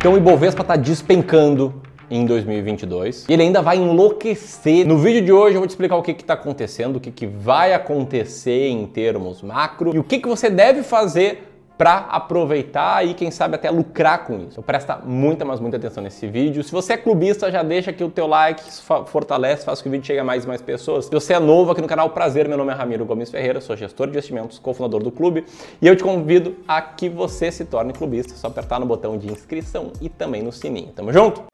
Então o Ibovespa está despencando em 2022. E ele ainda vai enlouquecer. No vídeo de hoje eu vou te explicar o que está acontecendo, o que, que vai acontecer em termos macro e o que, que você deve fazer para aproveitar e quem sabe até lucrar com isso. Então presta muita, mas muita atenção nesse vídeo. Se você é clubista, já deixa aqui o teu like, isso fortalece, faz com que o vídeo chegue a mais e mais pessoas. Se você é novo aqui no canal, prazer, meu nome é Ramiro Gomes Ferreira, sou gestor de investimentos, cofundador do clube, e eu te convido a que você se torne clubista, é só apertar no botão de inscrição e também no sininho. Tamo junto?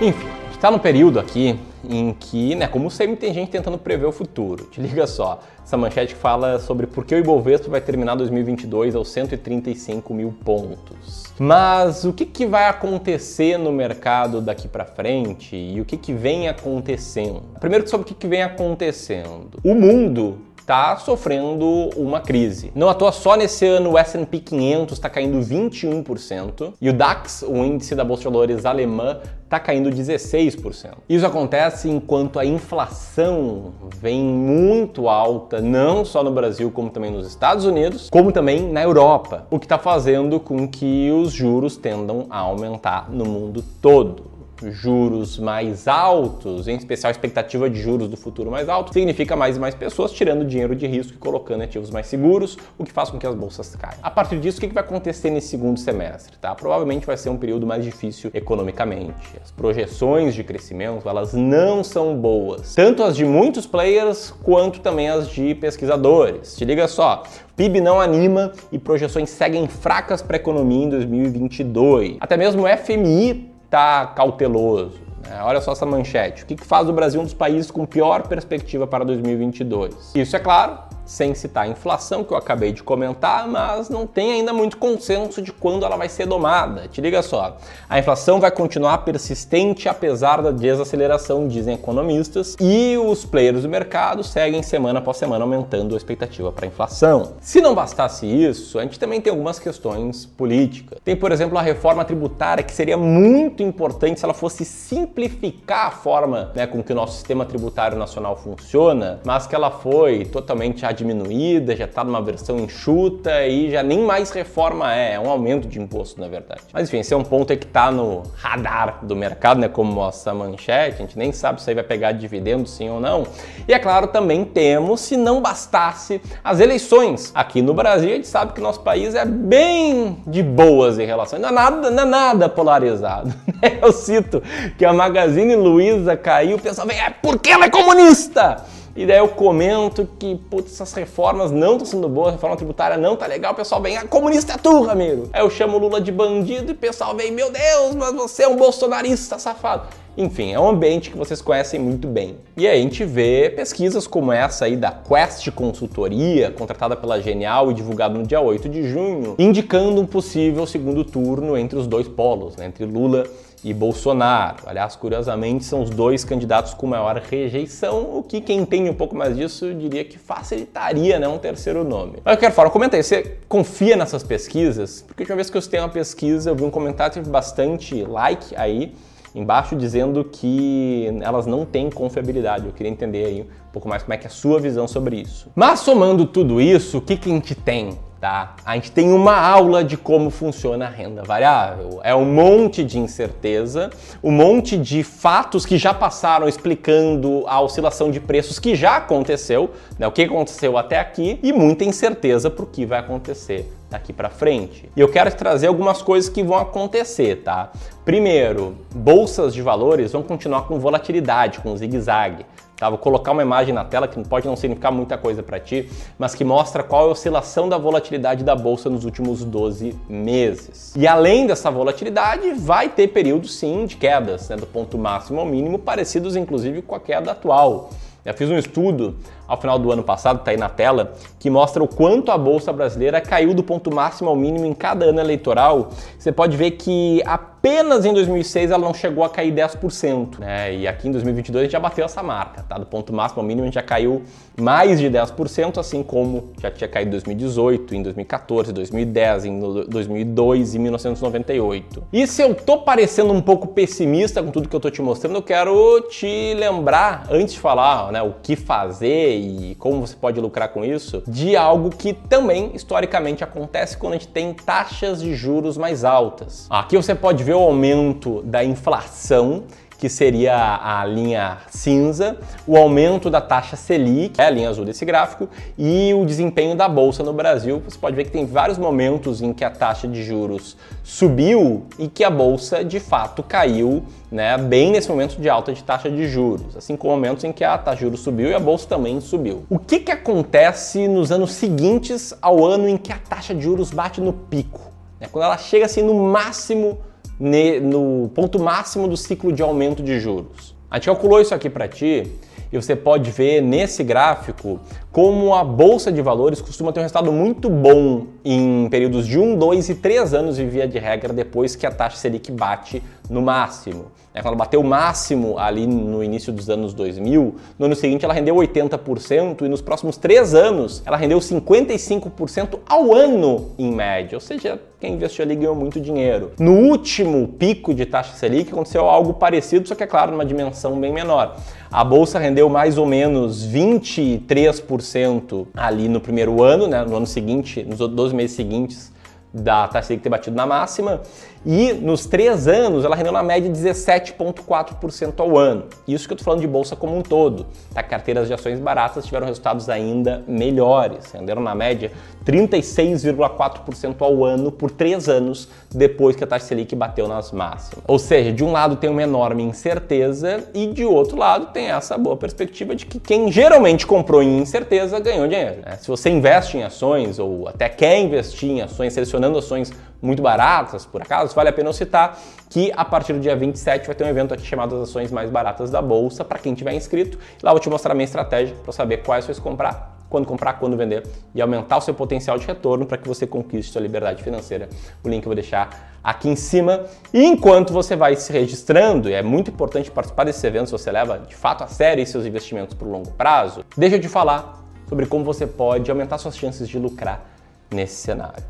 Enfim, está no período aqui em que, né, como sempre, tem gente tentando prever o futuro. Te liga só, essa manchete fala sobre por que o Ibovespa vai terminar 2022 aos 135 mil pontos. Mas o que, que vai acontecer no mercado daqui para frente e o que, que vem acontecendo? Primeiro sobre o que, que vem acontecendo. O mundo está sofrendo uma crise. Não à toa, só nesse ano o S&P 500 está caindo 21% e o DAX, o índice da Bolsa de Valores alemã, está caindo 16%. Isso acontece enquanto a inflação vem muito alta, não só no Brasil, como também nos Estados Unidos, como também na Europa, o que está fazendo com que os juros tendam a aumentar no mundo todo juros mais altos, em especial a expectativa de juros do futuro mais alto, significa mais e mais pessoas tirando dinheiro de risco e colocando ativos mais seguros, o que faz com que as bolsas caiam. A partir disso, o que vai acontecer nesse segundo semestre? Tá? Provavelmente vai ser um período mais difícil economicamente. As projeções de crescimento elas não são boas, tanto as de muitos players quanto também as de pesquisadores. Te liga só, PIB não anima e projeções seguem fracas para a economia em 2022. Até mesmo o FMI está cauteloso. Né? Olha só essa manchete. O que, que faz o Brasil um dos países com pior perspectiva para 2022? Isso é claro, sem citar a inflação que eu acabei de comentar, mas não tem ainda muito consenso de quando ela vai ser domada. Te liga só, a inflação vai continuar persistente apesar da desaceleração, dizem economistas, e os players do mercado seguem semana após semana aumentando a expectativa para a inflação. Se não bastasse isso, a gente também tem algumas questões políticas. Tem, por exemplo, a reforma tributária que seria muito importante se ela fosse simplificar a forma né, com que o nosso sistema tributário nacional funciona, mas que ela foi totalmente diminuída, já está numa versão enxuta e já nem mais reforma é, é um aumento de imposto, na verdade. Mas enfim, esse é um ponto que está no radar do mercado, né? Como mostra a manchete, a gente nem sabe se aí vai pegar dividendo sim ou não. E é claro, também temos, se não bastasse, as eleições. Aqui no Brasil, a gente sabe que nosso país é bem de boas em relação, não é nada, não é nada polarizado. Eu cito que a Magazine Luiza caiu, o pessoal vem, é porque ela é comunista! E daí eu comento que, putz, essas reformas não estão sendo boas, a reforma tributária não tá legal, o pessoal vem, ah, comunista é tu, Ramiro. Aí eu chamo o Lula de bandido e o pessoal vem, meu Deus, mas você é um bolsonarista safado. Enfim, é um ambiente que vocês conhecem muito bem. E aí a gente vê pesquisas como essa aí da Quest Consultoria, contratada pela Genial e divulgada no dia 8 de junho, indicando um possível segundo turno entre os dois polos, né, entre Lula e Bolsonaro. Aliás, curiosamente, são os dois candidatos com maior rejeição, o que quem entende um pouco mais disso diria que facilitaria né, um terceiro nome. Mas eu quero falar, comenta aí, você confia nessas pesquisas? Porque a última vez que eu citei uma pesquisa, eu vi um comentário, teve bastante like aí, embaixo dizendo que elas não têm confiabilidade. Eu queria entender aí um pouco mais como é que é a sua visão sobre isso. Mas somando tudo isso, o que, que a gente tem? Tá? A gente tem uma aula de como funciona a renda variável. É um monte de incerteza, um monte de fatos que já passaram explicando a oscilação de preços que já aconteceu, né? o que aconteceu até aqui, e muita incerteza para o que vai acontecer daqui para frente. E eu quero trazer algumas coisas que vão acontecer, tá? Primeiro, bolsas de valores vão continuar com volatilidade, com zigue-zague. Tá? Vou colocar uma imagem na tela que pode não significar muita coisa para ti, mas que mostra qual é a oscilação da volatilidade da bolsa nos últimos 12 meses. E além dessa volatilidade, vai ter períodos sim de quedas, né, do ponto máximo ao mínimo, parecidos inclusive com a queda atual. Eu fiz um estudo ao final do ano passado, está aí na tela, que mostra o quanto a bolsa brasileira caiu do ponto máximo ao mínimo em cada ano eleitoral. Você pode ver que apenas em 2006 ela não chegou a cair 10%, né? E aqui em 2022 a gente já bateu essa marca, tá? Do ponto máximo ao mínimo a gente já caiu mais de 10%, assim como já tinha caído em 2018, em 2014, 2010, em 2002 e 1998. E se eu tô parecendo um pouco pessimista com tudo que eu tô te mostrando, eu quero te lembrar antes de falar, né, o que fazer e como você pode lucrar com isso, de algo que também historicamente acontece quando a gente tem taxas de juros mais altas. Aqui você pode ver o aumento da inflação que seria a linha cinza, o aumento da taxa Selic, é a linha azul desse gráfico, e o desempenho da bolsa no Brasil. Você pode ver que tem vários momentos em que a taxa de juros subiu e que a bolsa de fato caiu, né, bem nesse momento de alta de taxa de juros, assim como momentos em que a taxa de juros subiu e a bolsa também subiu. O que que acontece nos anos seguintes ao ano em que a taxa de juros bate no pico? É quando ela chega assim no máximo no ponto máximo do ciclo de aumento de juros. A gente calculou isso aqui para ti e você pode ver nesse gráfico como a bolsa de valores costuma ter um resultado muito bom em períodos de 1, 2 e 3 anos e via de regra depois que a taxa Selic bate no máximo. É, quando ela bateu o máximo ali no início dos anos 2000, no ano seguinte ela rendeu 80% e nos próximos 3 anos ela rendeu 55% ao ano em média, ou seja, quem investiu ali ganhou muito dinheiro. No último pico de taxa Selic aconteceu algo parecido, só que é claro, numa dimensão bem menor. A bolsa rendeu mais ou menos 23% ali no primeiro ano, né, no ano seguinte, nos 12 meses seguintes da taxa Selic ter batido na máxima, e nos três anos ela rendeu na média 17,4% ao ano. Isso que eu estou falando de bolsa como um todo. Tá? Carteiras de ações baratas tiveram resultados ainda melhores, renderam na média 36,4% ao ano por três anos depois que a taxa Selic bateu nas máximas. Ou seja, de um lado tem uma enorme incerteza e de outro lado tem essa boa perspectiva de que quem geralmente comprou em incerteza ganhou dinheiro. Né? Se você investe em ações ou até quer investir em ações, selecionando ações muito baratas, por acaso, vale a pena eu citar que a partir do dia 27 vai ter um evento aqui chamado as ações mais baratas da bolsa para quem tiver inscrito. Lá eu vou te mostrar a minha estratégia para saber quais ações comprar, quando comprar, quando vender e aumentar o seu potencial de retorno para que você conquiste sua liberdade financeira. O link eu vou deixar aqui em cima. E enquanto você vai se registrando, e é muito importante participar desses eventos, você leva de fato a sério seus investimentos para o longo prazo, deixa eu te falar sobre como você pode aumentar suas chances de lucrar nesse cenário.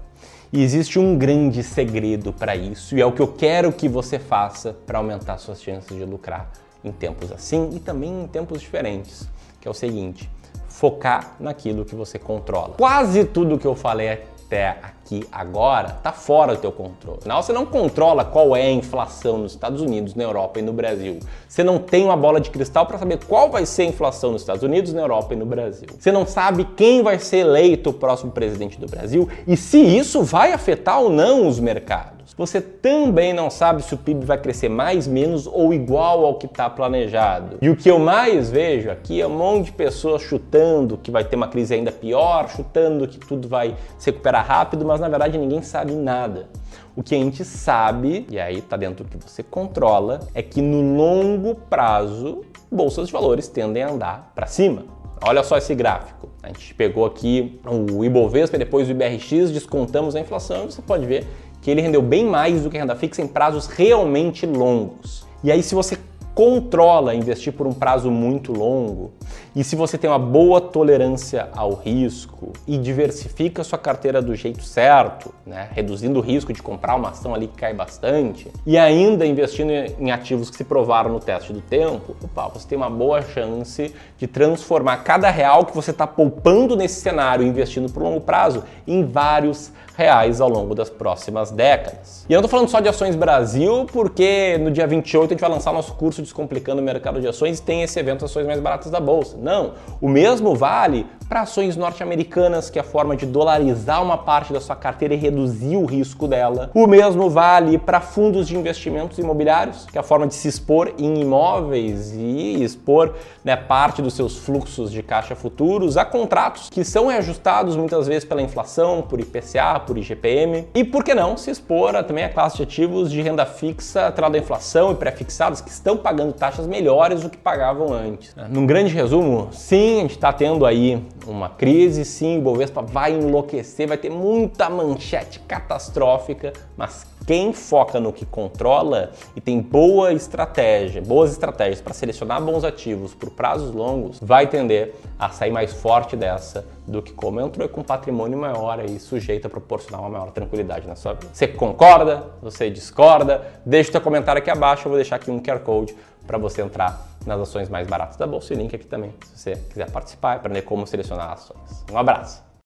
E existe um grande segredo para isso, e é o que eu quero que você faça para aumentar suas chances de lucrar em tempos assim e também em tempos diferentes, que é o seguinte: focar naquilo que você controla. Quase tudo que eu falei até aqui agora está fora do teu controle. Afinal, você não controla qual é a inflação nos Estados Unidos, na Europa e no Brasil. Você não tem uma bola de cristal para saber qual vai ser a inflação nos Estados Unidos, na Europa e no Brasil. Você não sabe quem vai ser eleito o próximo presidente do Brasil e se isso vai afetar ou não os mercados. Você também não sabe se o PIB vai crescer mais, menos ou igual ao que está planejado. E o que eu mais vejo aqui é um monte de pessoas chutando que vai ter uma crise ainda pior, chutando que tudo vai se recuperar rápido, mas na verdade ninguém sabe nada. O que a gente sabe, e aí está dentro do que você controla, é que no longo prazo, bolsas de valores tendem a andar para cima. Olha só esse gráfico. A gente pegou aqui o Ibovespa, depois o IBRX, descontamos a inflação você pode ver que ele rendeu bem mais do que renda fixa em prazos realmente longos. E aí, se você controla investir por um prazo muito longo e se você tem uma boa tolerância ao risco e diversifica sua carteira do jeito certo, né, reduzindo o risco de comprar uma ação ali que cai bastante e ainda investindo em ativos que se provaram no teste do tempo, opa, você tem uma boa chance de transformar cada real que você está poupando nesse cenário investindo por longo prazo em vários reais ao longo das próximas décadas. E eu não estou falando só de ações Brasil, porque no dia 28 a gente vai lançar nosso curso Descomplicando o Mercado de Ações e tem esse evento Ações Mais Baratas da Bolsa. Não, o mesmo vale para ações norte-americanas, que é a forma de dolarizar uma parte da sua carteira e reduzir o risco dela. O mesmo vale para fundos de investimentos imobiliários, que é a forma de se expor em imóveis e expor né, parte dos seus fluxos de caixa futuros a contratos que são reajustados muitas vezes pela inflação, por IPCA, por IGPM. E por que não se expor a, também a classe de ativos de renda fixa atrelada à inflação e pré-fixados que estão pagando taxas melhores do que pagavam antes. Num grande resumo, sim, a gente está tendo aí uma crise, sim, o Bovespa vai enlouquecer, vai ter muita manchete catastrófica, mas quem foca no que controla e tem boa estratégia, boas estratégias para selecionar bons ativos por prazos longos, vai tender a sair mais forte dessa do que como entrou com patrimônio maior e sujeito a proporcionar uma maior tranquilidade na sua vida. Você concorda? Você discorda? Deixe seu comentário aqui abaixo, eu vou deixar aqui um QR Code para você entrar nas ações mais baratas da bolsa e link aqui também, se você quiser participar e aprender como selecionar ações. Um abraço!